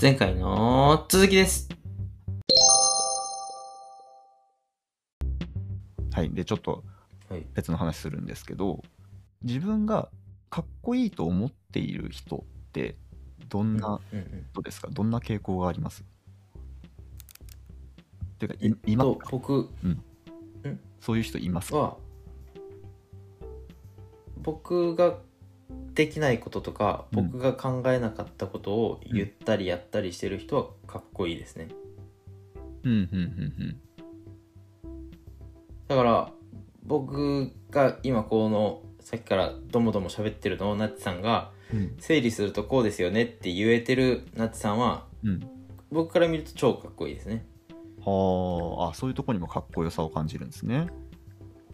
前回の続きです。はい。で、ちょっとはい。別の話するんですけど、自分がかっこいいと思っている人って、どんなうんうん。人ですか？どんな傾向があります？ていうか、い今、と、僕そういう人います？かは、僕ができないこととか、うん僕が考えなかったことを言ったりやったりしてる人はかっこいいですね。うん、うん、うん、だから、僕が今この、さっきからどもども喋ってるのをナッチさんがうん。整理するとこうですよねって言えてるナッチさんはうん。僕から見ると超かっこいいですね。はあ、あ、そういうところにもかっこよさを感じるんですね。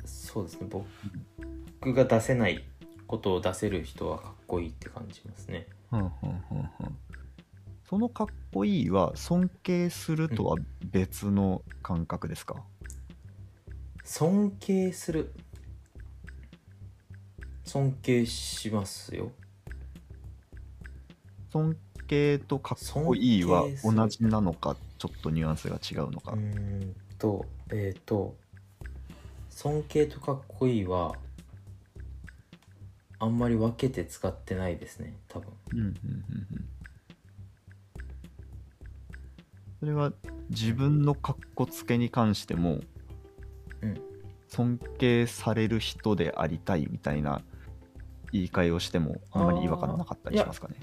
そうですね僕が出せないことを出せる人はかっこいいって感じますね。うん、うん、うん、うん。そのかっこいいは尊敬するとは別の感覚ですか、尊敬する。尊敬しますよ。尊敬とかっこいいは同じなのかちょっとニュアンスが違うのか、うーんとえっ、と尊敬とかっこいいはあんまり分けて使ってないですね多分。うんうんうん。うんそれは自分のかっこつけに関しても、うん。尊敬される人でありたいみたいな言い換えをしてもあんまり違和感なかったりしますかね。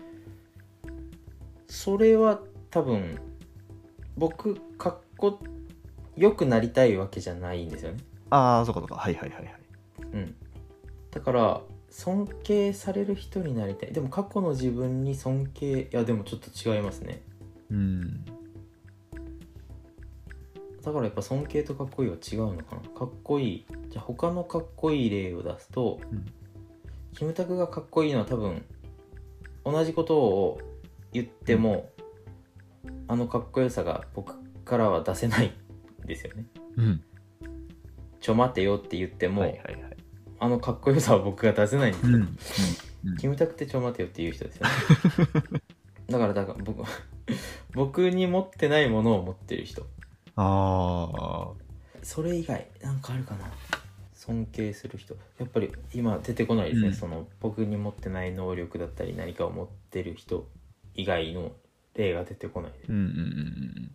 それは多分僕かっこよくなりたいわけじゃないんですよね。ああそうかそうか。はいはいはいはい。うん、だから尊敬される人になりたい。でも過去の自分に尊敬いやでもちょっと違いますね。うん。だからやっぱ尊敬とかっこいいは違うのかな。かっこいい。じゃあ他のかっこいい例を出すと、うん。キムタクがかっこいいのは多分同じことを言っても、あのかっこよさが僕からは出せないんですよね。うん。ちょ待てよって言っても、はいはいはいあのかっこよさは僕が出せないんで。すよ、うん。うん。うん。キムタクってちょ待てよっていう人ですよね。だからだから僕 僕に持ってないものを持ってる人。あそれ以外なんかあるかな。尊敬する人。やっぱり今出てこないですね、うん。その僕に持ってない能力だったり何かを持ってる人以外の例が出てこないで。うんうんうん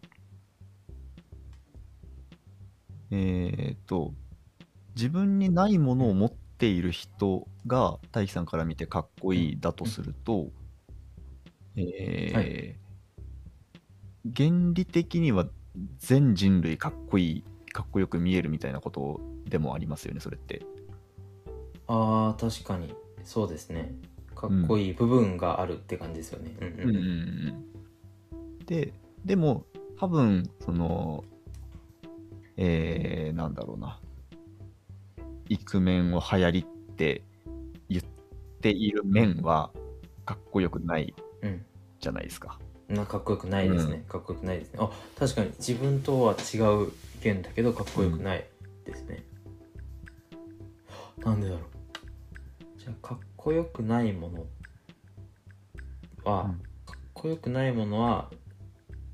うん。えっ、と自分にないものを持っている人が大樹さんから見てかっこいいだとすると、えーはい。原理的には全人類かっこいいかっこよく見えるみたいなことでもありますよねそれって。あー確かに。そうですね。かっこいい部分があるって感じですよね。うん。うんうんうん。ででも多分そのえー、なんだろうなイクメンを流行りって言っている面はかっこよくないうん。じゃないですか。なかっこよくないですね、かっこよくないですね。あ確かに。自分とは違う意見だけどかっこよくないですね、なんでだろう。じゃあかっこよくないものは、うん。かっこよくないものは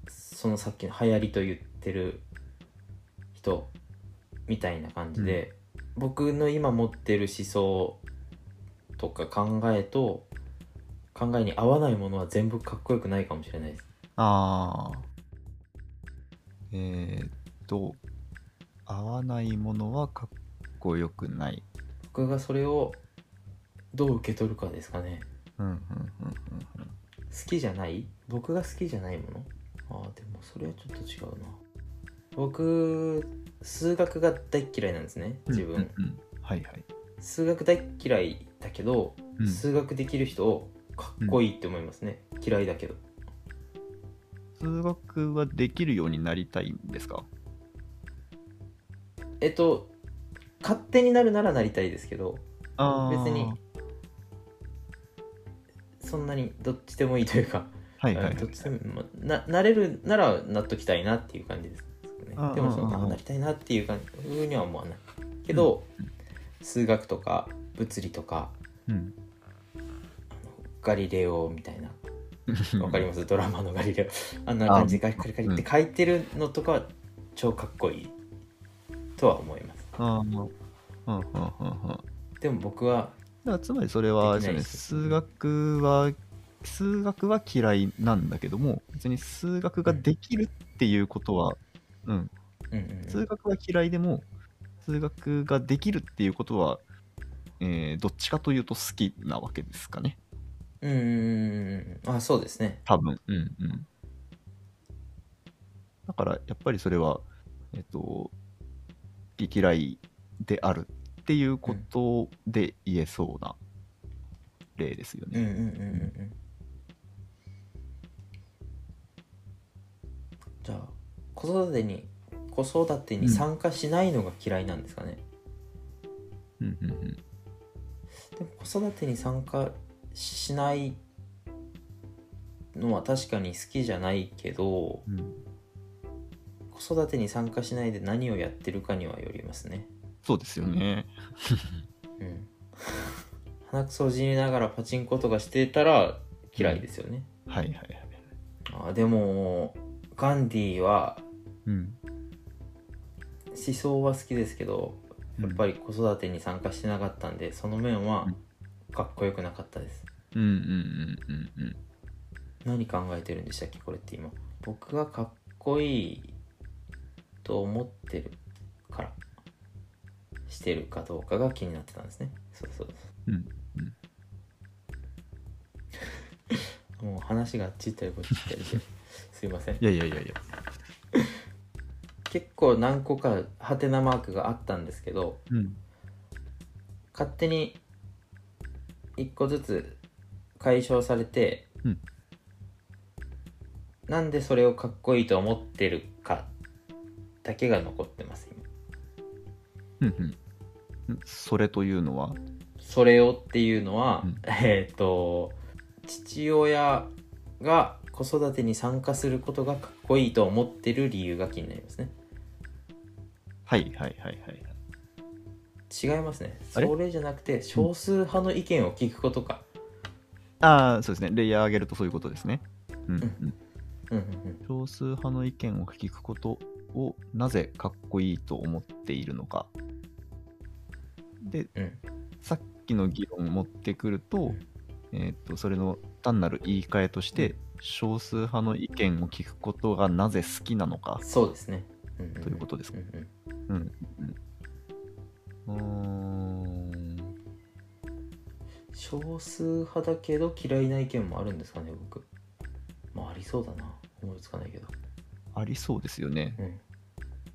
そのさっきの流行りと言ってる人みたいな感じで、僕の今持ってる思想とか考えと考えに合わないものは全部かっこよくないかもしれないです。ああえー、っと合わないものはかっこよくない。僕がそれをどう受け取るかですかね。うんうんうん好きじゃない？僕が好きじゃないもの？ああでもそれはちょっと違うな。僕数学が大っ嫌いなんですねうん自分、うんうんはいはい。数学大っ嫌いだけど、うん。数学できる人をかっこいいって思いますね、嫌いだけど。数学はできるようになりたいんですか？えっと勝手になるならなりたいですけど別にそんなにどっちでもいいというかはいはいはいどっちでもまあななれるならなっときたいなっていう感じですね。ああでもそのあなりたいなっていう感じふうには思わないけど、数学とか物理とかうん。ガリレオみたいな。わかります？ドラマのガリレオ。あんな感じでカリカリって書いてるのとかは超かっこいいとは思います。でも僕はつまりそれはね数学は数学は嫌いなんだけども別に数学ができるっていうことは、うん、うんうん数学は嫌いでも数学ができるっていうことは、えーどっちかというと好きなわけですかね。うん。あそうですね。多分。うんうん。だからやっぱりそれはえっ、と好き嫌いであるっていうことで言えそうな例ですよね、うんうんうんうんうん。じゃあ子育てに子育てに参加しないのが嫌いなんですかね、うんうんうん。でも子育てに参加しないのは確かに好きじゃないけどうん。子育てに参加しないで何をやってるかにはよりますね。そうですよね。うん。鼻くそをじりながらパチンコとかしてたら嫌いですよね、はいはいはい。あでもガンディはうん。思想は好きですけどやっぱり子育てに参加してなかったんでその面はかっこよくなかったです。うんうんうんうんうん。何考えてるんでしたっけこれって今。僕がかっこいいと思ってるからしてるかどうかが気になってたんですね。そうそうう。んそう もう話があっち行ったりこっち行ったりし。てすいません。いやいやいやいや。結構何個かハテナマークがあったんですけどうん。勝手に1個ずつ解消されて、うん。なんでそれをかっこいいと思ってるかだけが残ってます今。うんうん。それというのは、それをっていうのは、うん。えっ、と父親が子育てに参加することがかっこいいと思ってる理由が気になりますねはいはいはいはい。違いますね。あれ？それじゃなくて少数派の意見を聞くことか、ああ、そうですね。レイヤー上げるとそういうことですね。うんうん。うんうんうん、少数派の意見を聞くことをなぜかっこいいと思っているのか。で、うん。さっきの議論を持ってくると、えーっと、それの単なる言い換えとして、少数派の意見を聞くことがなぜ好きなのか。そうですね、うんうんうん。ということですか？うんうんうんうん。うーん。少数派だけど嫌いな意見もあるんですかね僕まあありそうだな思いつかないけどありそうですよね。うん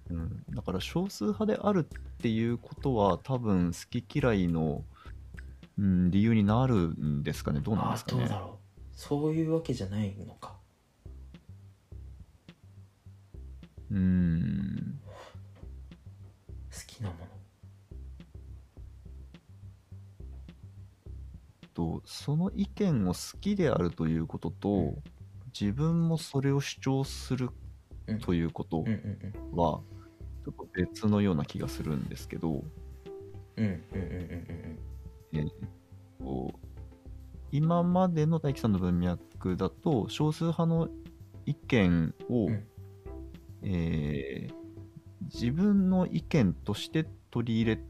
うん。だから少数派であるっていうことは多分好き嫌いの、うん、理由になるんですかね。どうなんああですかね。どうだろうそういうわけじゃないのかうーん。なものとその意見を好きであるということと、うん。自分もそれを主張するうんということは、ちょっと別のような気がするんですけど、今までの大樹さんの文脈だと少数派の意見を、うん。えー自分の意見として取り入れ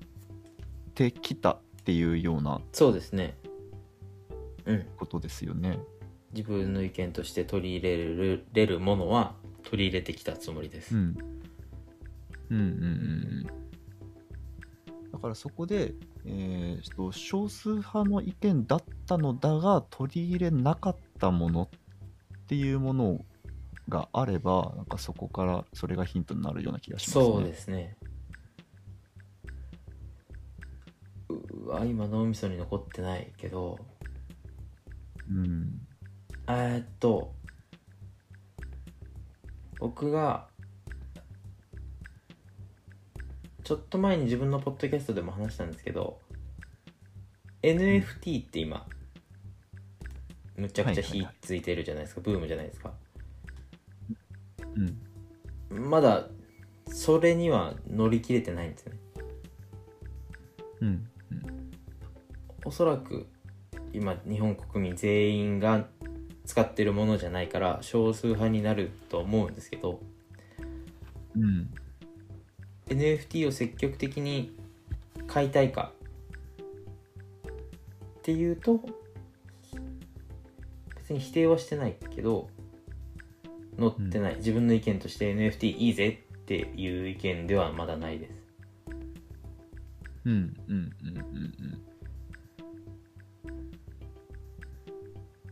てきたっていうようなそうですねうんことですよね。自分の意見として取り入れるれるものは取り入れてきたつもりです、うん。うんうんうんうん。だからそこで、えーと少数派の意見だったのだが取り入れなかったものっていうものがあればなんかそこからそれがヒントになるような気がしますね。そうですね。うわ今脳みそに残ってないけど。うん。えーっと僕がちょっと前に自分のポッドキャストでも話したんですけど NFT って今むちゃくちゃ火ついてるじゃないですか、ブームじゃないですかうん。まだそれには乗り切れてないんですよねうん。うん。おそらく今日本国民全員が使ってるものじゃないから少数派になると思うんですけどうん NFT を積極的に買いたいかっていうと別に否定はしてないけど載ってない、自分の意見として NFT いいぜっていう意見ではまだないです。うんうんうんうん。うん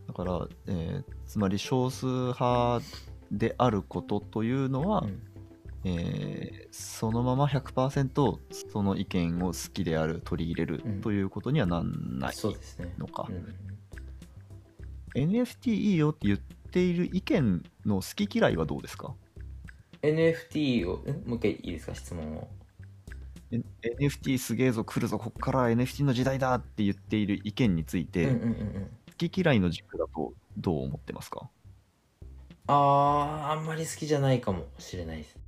だから、えーつまり少数派であることというのは、うん。えーそのまま100%その意見を好きである取り入れるうんということにはなんないそうですね。のか、うん NFT いいよって言っている意見の好き嫌いはどうですか？NFT をんもう一回いいですか？質問を。NFT すげえぞ来るぞこっから NFT の時代だって言っている意見について、うんうんうんうん。好き嫌いの軸だとどう思ってますか？あーあんまり好きじゃないかもしれないです。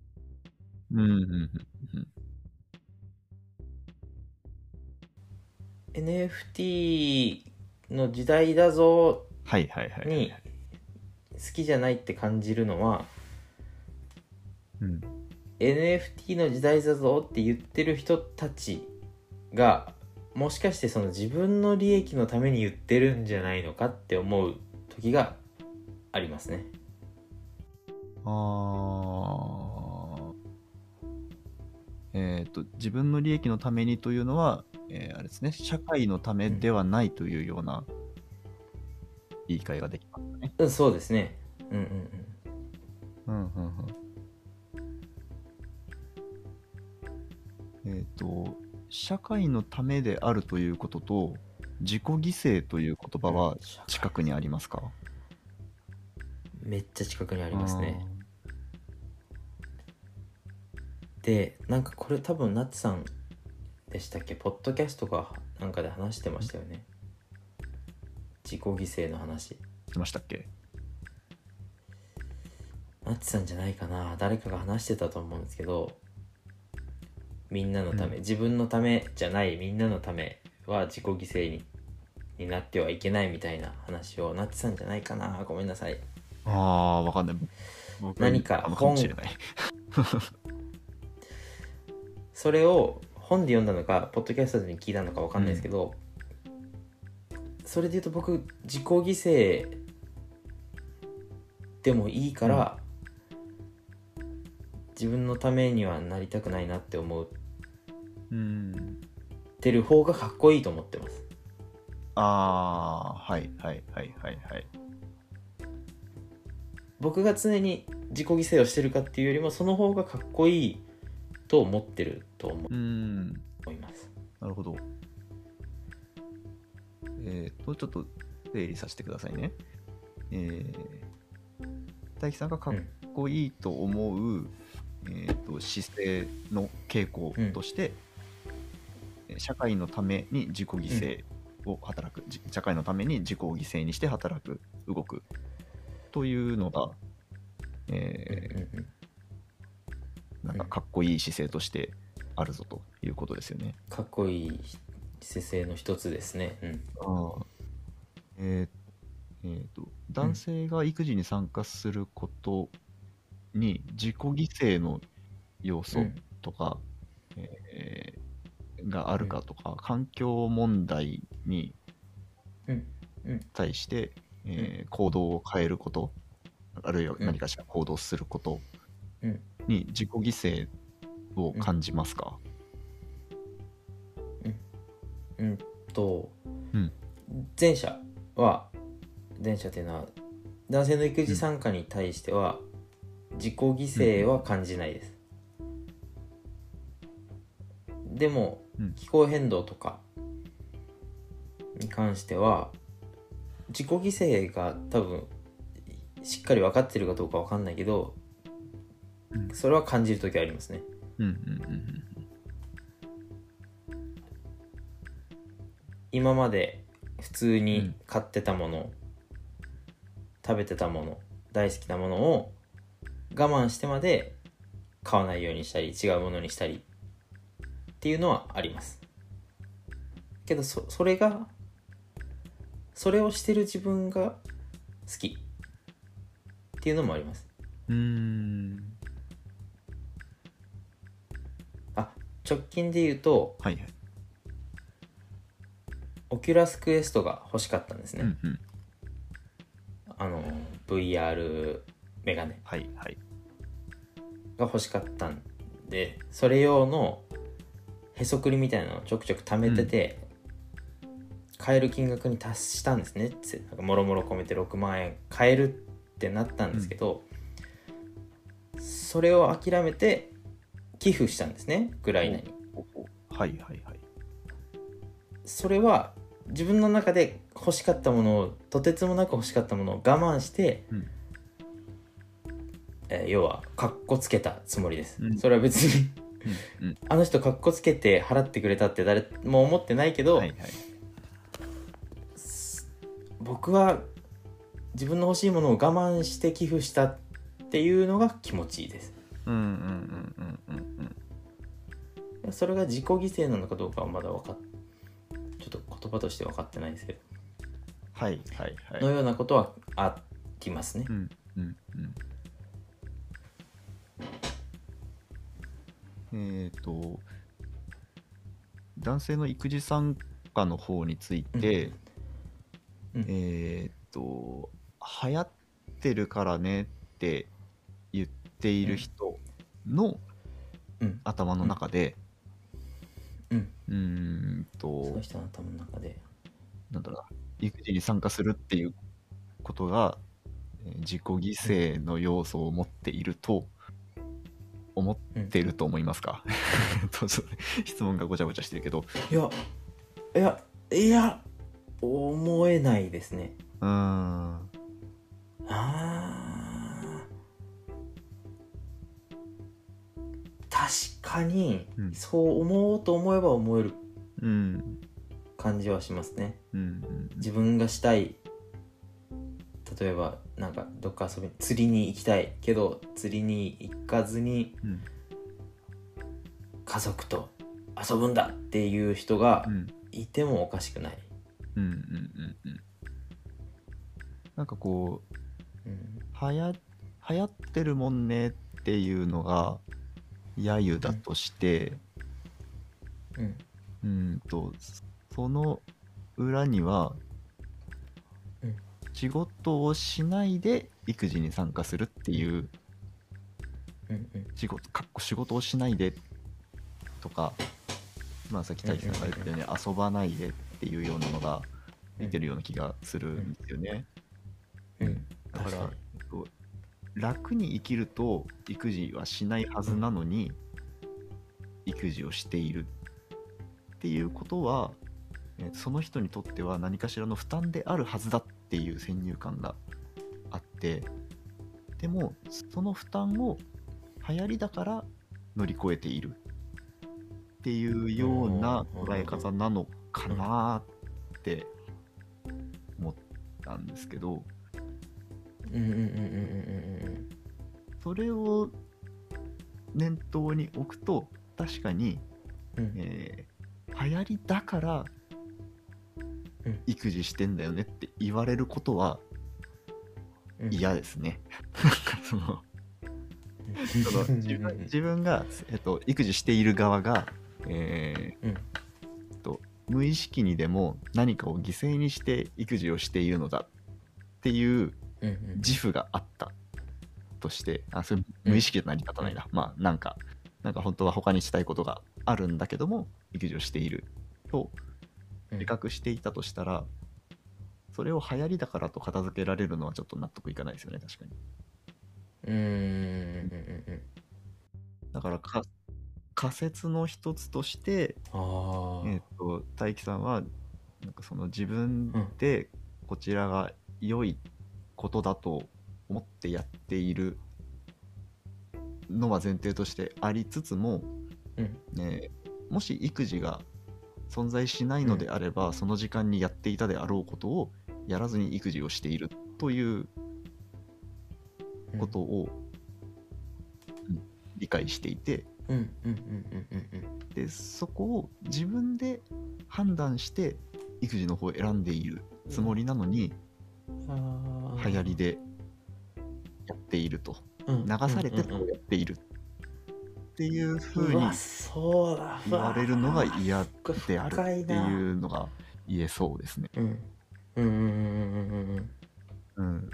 うんうんうん NFT の時代だぞはいはいはいはいに好きじゃないって感じるのはうん。NFT の時代だぞって言ってる人たちがもしかしてその自分の利益のために言ってるんじゃないのかって思う時がありますね。あー。えっ、と自分の利益のためにというのは、えーあれですね。社会のためではないというような言い換えができますね。うんそうですね。うんうんうん。うんうんうん。えっ、と社会のためであるということと自己犠牲という言葉は近くにありますか？めっちゃ近くにあありますね。でなんかこれ多分ナッツさんでしたっけ？ポッドキャストかなんかで話してましたよね自己犠牲の話。しましたっけ？ナッツさんじゃないかな。誰かが話してたと思うんですけどみんなのため、うん。自分のためじゃないみんなのためは自己犠牲にになってはいけないみたいな話をナッツさんじゃないかな。ごめんなさい。ああわかんない。僕何かあのかもしれない。それを本で読んだのかポッドキャストで聞いたのか分かんないですけど、それで言うと僕自己犠牲でもいいから、自分のためにはなりたくないなって思っうん。てる方がかっこいいと思ってます。ああはいはいはいはいはい。僕が常に自己犠牲をしてるかっていうよりもその方がかっこいいと思ってると思うん。います。なるほどえっ、とちょっと整理させてくださいね。えー、大樹さんがかっこいいと思う、えー、と姿勢の傾向として、えー社会のために自己犠牲を働く、じ社会のために自己を犠牲にして働く動くというのが、えうんうんうん。ーなんかかっこいい姿勢としてあるぞということですよね。かっこいい姿勢の一つですね。うん。ああえーえーと男性が育児に参加することに自己犠牲の要素うん。とか、えーがあるかとか、環境問題にうん。うん。対して、えー行動を変えることあるいは何かしら行動することうん。に自己犠牲を感じますか、うんと、うん。前者は前者っていうのは男性の育児参加に対しては自己犠牲は感じないです、でもうん。気候変動とかに関しては自己犠牲が多分しっかり分かってるかどうか分かんないけどうん。それは感じる時はありますね。うんうんうん今まで普通うにん。買ってたもの、食べてたもの大好きなものを我慢してまで買わないようにしたり違うものにしたりっていうのはあります。けどそそれがそれをしてる自分が好きっていうのもあります。うーん。あ直近で言うとはいはい Oculus Quest が欲しかったんですね、うんうん。あの VR メガネ。はいはい。が欲しかったんでそれ用のへそくりみたいなのをちょくちょく貯めてて、買える金額に達したんですね。つなんかもろもろ込めて6万円買えるってなったんですけど、それを諦めて寄付したんですね。ウクライナに。はいはいはいそれは自分の中で欲しかったものをとてつもなく欲しかったものを我慢して、うん。えー要はかっこつけたつもりです、うん。それは別に。うんあの人かっこつけて払ってくれたって誰も思ってないけど、はいはい。僕は自分の欲しいものを我慢して寄付したっていうのが気持ちいいです。うんうんうんうんうんうん。それが自己犠牲なのかどうかはまだ分かっちょっと言葉として分かってないですけど、はいはいはい。のようなことはありますね。うんうんうん。えっ、と男性の育児参加の方について、うんえっ、と流行ってるからねって言っている人のうん。頭の中でうんうーんと。その人の頭の中で。なんだろうな育児に参加するっていうことがえー自己犠牲の要素を持っていると思っていると思いますか、う 質問がごちゃごちゃしてるけど。いやいやいや思えないですね。うーん。あー。確かにうん。そう思おうと思えば思えるうん感じはしますね。自分がしたい。例えばなんかどっか遊び釣りに行きたいけど釣りに行かずにうん。家族と遊ぶんだっていう人がうん。いてもおかしくない、うんうんうんうん。なんかこううん。はや流行ってるもんねっていうのが揶揄だとして、うん。うんとその裏には、うん。仕事をしないで育児に参加するっていううんうん。仕事かっこ仕事をしないでとかまあさっき大輝さんが言ったように遊ばないでっていうようなのが出てるような気がするんですよね。うん。だから楽に生きると育児はしないはずなのに、育児をしているっていうことは、えーその人にとっては何かしらの負担であるはずだっていう先入観があってでもその負担を流行りだから乗り越えているっていうような捉え方なのかなって思ったんですけど。うん。うん。うん。うん。うん。うんそれを念頭に置くと確かに、うん。うんえー流行りだからうん。育児してんだよねって言われることはうん。嫌ですね。なん。かそのその自分自分が、えっと、育児している側が、えーうん。と無意識にでも何かを犠牲にして育児をしているのだっていう自負があったとしてあそれ無意識で成り立たないな、まあなんかなんか本当は他にしたいことがあるんだけども育児をしているとうん。自覚していたとしたら、それを流行りだからと片付けられるのはちょっと納得いかないですよね確かに。うんうんうんうんだからか仮説の一つとして、えっと大樹さんはなんかその自分でこちらが良いことだと思ってやっているのは前提としてありつつも、うん。ね、もし育児が存在しないのであれば、その時間にやっていたであろうことをやらずに育児をしているということを、うん。理解していてうん。うん。うん。うん。うん。うん。でそこを自分で判断して育児の方を選ん。でいるつもりなのに、あー流行りでやっていると、うん、流されてこうやっているっていうふうに言われるのが嫌であるっていうのが言えそうですね。うんうんうん。うん。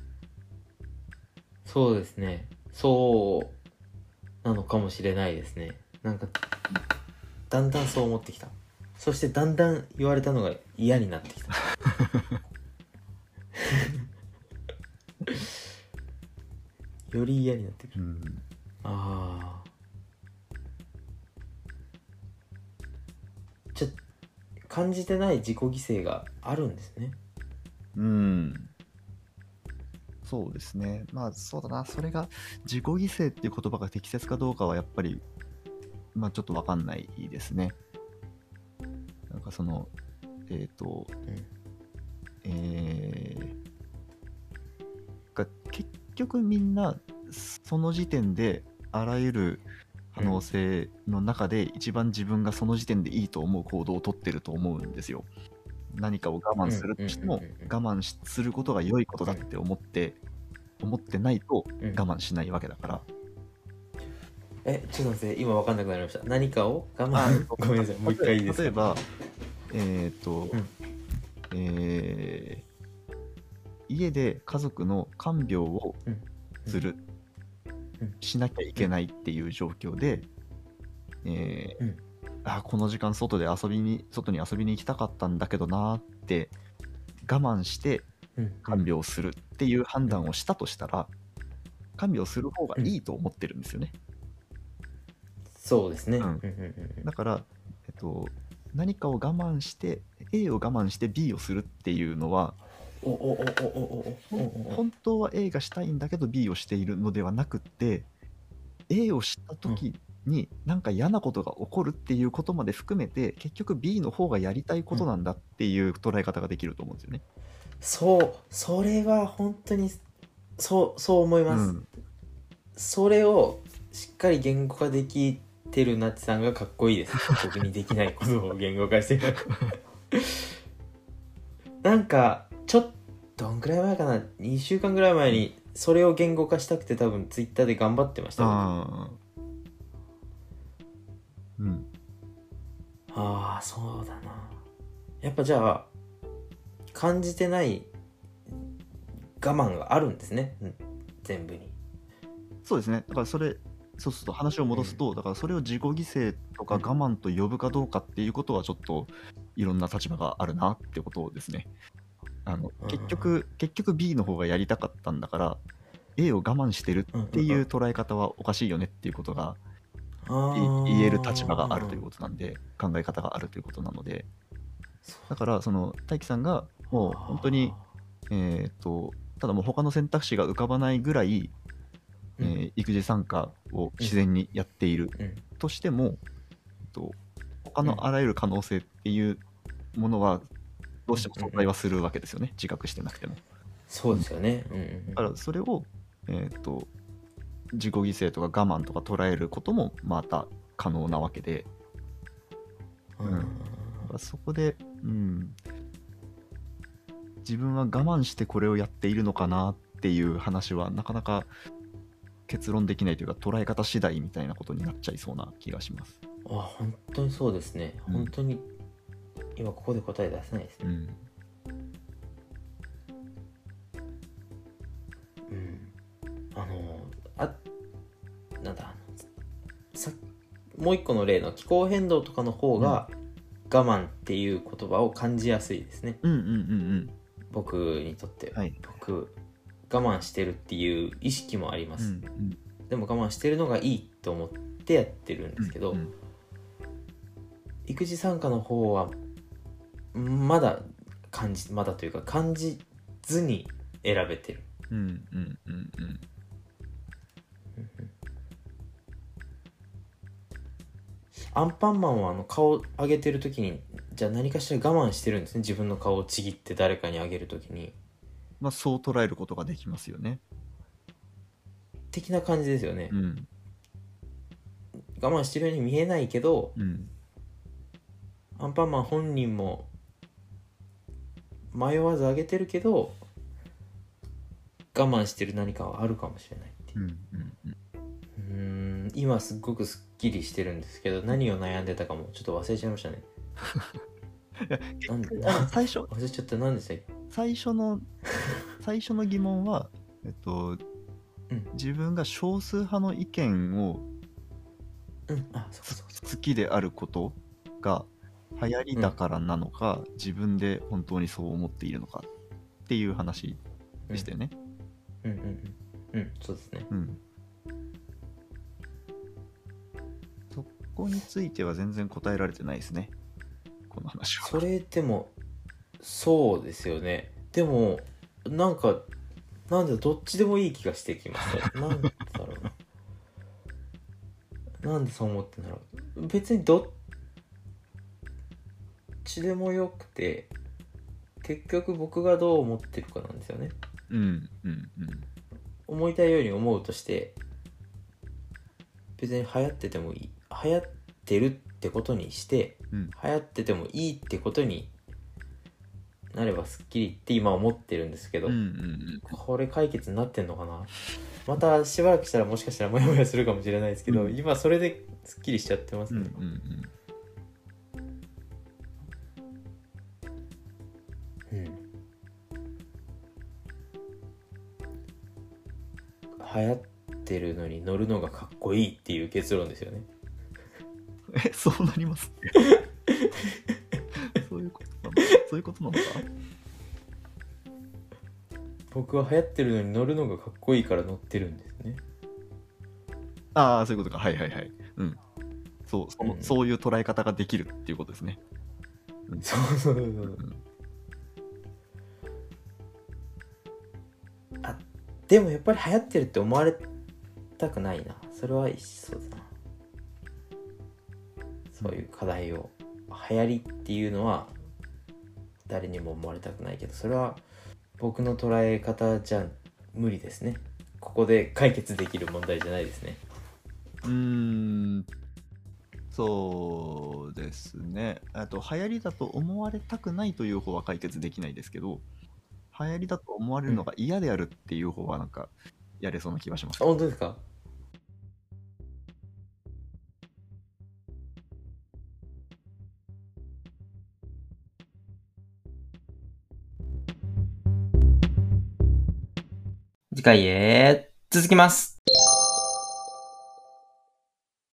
そうですね。そうなのかもしれないですね。なんかだんだんそう思ってきた。そしてだんだん言われたのが嫌になってきた。より嫌になってくる。うん。ああじゃ感じてない自己犠牲があるんですね。うん。そうですね。まあそうだな、それが自己犠牲っていう言葉が適切かどうかはやっぱり、まあちょっとわかんないですね。なんかその、えっ、と、うん。えーが結局みんなその時点であらゆる可能性の中で一番自分がその時点でいいと思う行動をとってると思うんですよ。何かを我慢するとしても我慢しすることが良いことだって思って思ってないとうん。我慢しないわけだから。えちょっと待って今分かんなくなりました。何かを我慢。ごめんなさい。もう一回いいですか？例えば、えっ、と、うん。えー家で家族の看病をうん。する、うん。しなきゃいけないっていう状況で、えーうん。あこの時間外で遊びに外に遊びに行きたかったんだけどなーって我慢してうん。看病をするっていう判断をしたとしたら看病する方がいいと思ってるんですよね。そうですね、うん。だから、えっと、何かを我慢して A を我慢して B をするっていうのは本当は A がしたいんだけど B をしているのではなくて A をした時になんか嫌なことが起こるっていうことまで含めて結局 B の方がやりたいことなんだっていう捉え方ができると思うんですよね。そうそれは本当にそうそう思います、うん、それをしっかり言語化できてるなちさんがかっこいいです僕にできないことを言語化してなんかちょっどんくらい前かな？2週間ぐらい前にそれを言語化したくて多分ツイッターで頑張ってました。僕あー。うん。ああそうだな。やっぱじゃあ感じてない我慢があるんですね、うん、全部に。そうですね。だからそれそうすると話を戻すと、だからそれを自己犠牲とか我慢と呼ぶかどうかっていうことはちょっといろんな立場があるなってことですね。あのうん。結局結局 B の方がやりたかったんだから A を我慢してるっていう捉え方はおかしいよねっていうことが言える立場があるということなんで考え方があるということなので。だからその大樹さんがもう本当にえー、とただもう他の選択肢が浮かばないぐらい、うん。えー育児参加を自然にやっているうん。としても、と他のあらゆる可能性っていうものはどうしても存在はするわけですよね、自覚してなくても。そうですよね。うんうんだからそれを、えー、と自己犠牲とか我慢とか捉えることもまた可能なわけで。うんだからそこで、うん、自分は我慢してこれをやっているのかなっていう話はなかなか結論できないというか捉え方次第みたいなことになっちゃいそうな気がします。あ本当にそうですね、うん。本当に今ここで答え出せないですね。うん。うん。あのあなんだあのさもう一個の例の気候変動とかの方が我慢っていう言葉を感じやすいですね。うんうんうん僕にとって、は。い。僕我慢してるっていう意識もありまうんす、うん。でも我慢してるのがいいと思ってやってるんですけど、うん。育児参加の方はまだ感じまだというか感じずに選べてる、うんうん。うんうんアンパンマンはあの顔上げてる時にじゃあ何かしら我慢してるんですね。自分の顔をちぎって誰かにあげる時に。まあそう捉えることができますよね。的な感じですよね、うん。我慢してるように見えないけどうん。アンパンマン本人も迷わずあげてるけど我慢してる何かはあるかもしれないっていう。うんうんうん。うーん今すっごくすっきりしてるんですけど何を悩んでたかもちょっと忘れちゃいましたね。なんで最初 忘れちゃった何でしたっけ？最初の 最初の疑問は、えっとうん。自分が少数派の意見をうん。あそこそこそこ好きであることが流行りだからなのか、自分で本当にそう思っているのかっていう話でしたよね。うんうんうんうんそうですねうん。そこについては全然答えられてないですね。この話は。それでもそうですよねでもなんかなんでどっちでもいい気がしてきました なんだろうななんでそう思ってんだろう別にどっちでもよくて結局僕がどう思ってるかなんですよね。うんうん思いたいように思うとして別に流行っててもいい。流行ってるってことにしてうん。流行っててもいいってことになればすっきりって今思ってるんですけど、うんうんうん。これ解決になってんのかな？またしばらくしたらもしかしたらモヤモヤするかもしれないですけど、うん。今それですっきりしちゃってますね、うんうんうんうん流行ってるのに乗るのがかっこいいっていう結論ですよね。え、そうなります？そういうことなの？そういうことなのか？僕は流行ってるのに乗るのがかっこいいから乗ってるんですね。ああ、そういうことか。はいはいはい。うん。そう、そうん。そういう捉え方ができるっていうことですね。そうそうそうそう。うんでもやっぱり流行ってるって思われたくないな。それは一緒だな。そういう課題を。流行りっていうのは誰にも思われたくないけどそれは僕の捉え方じゃ無理ですね。ここで解決できる問題じゃないですね。うん、そうですね。あと、流行りだと思われたくないという方は解決できないですけど、流行りだと思われるのが嫌であるっていう方は、なんか、やれそうな気がします。あ。本当ですか？次回へ続きます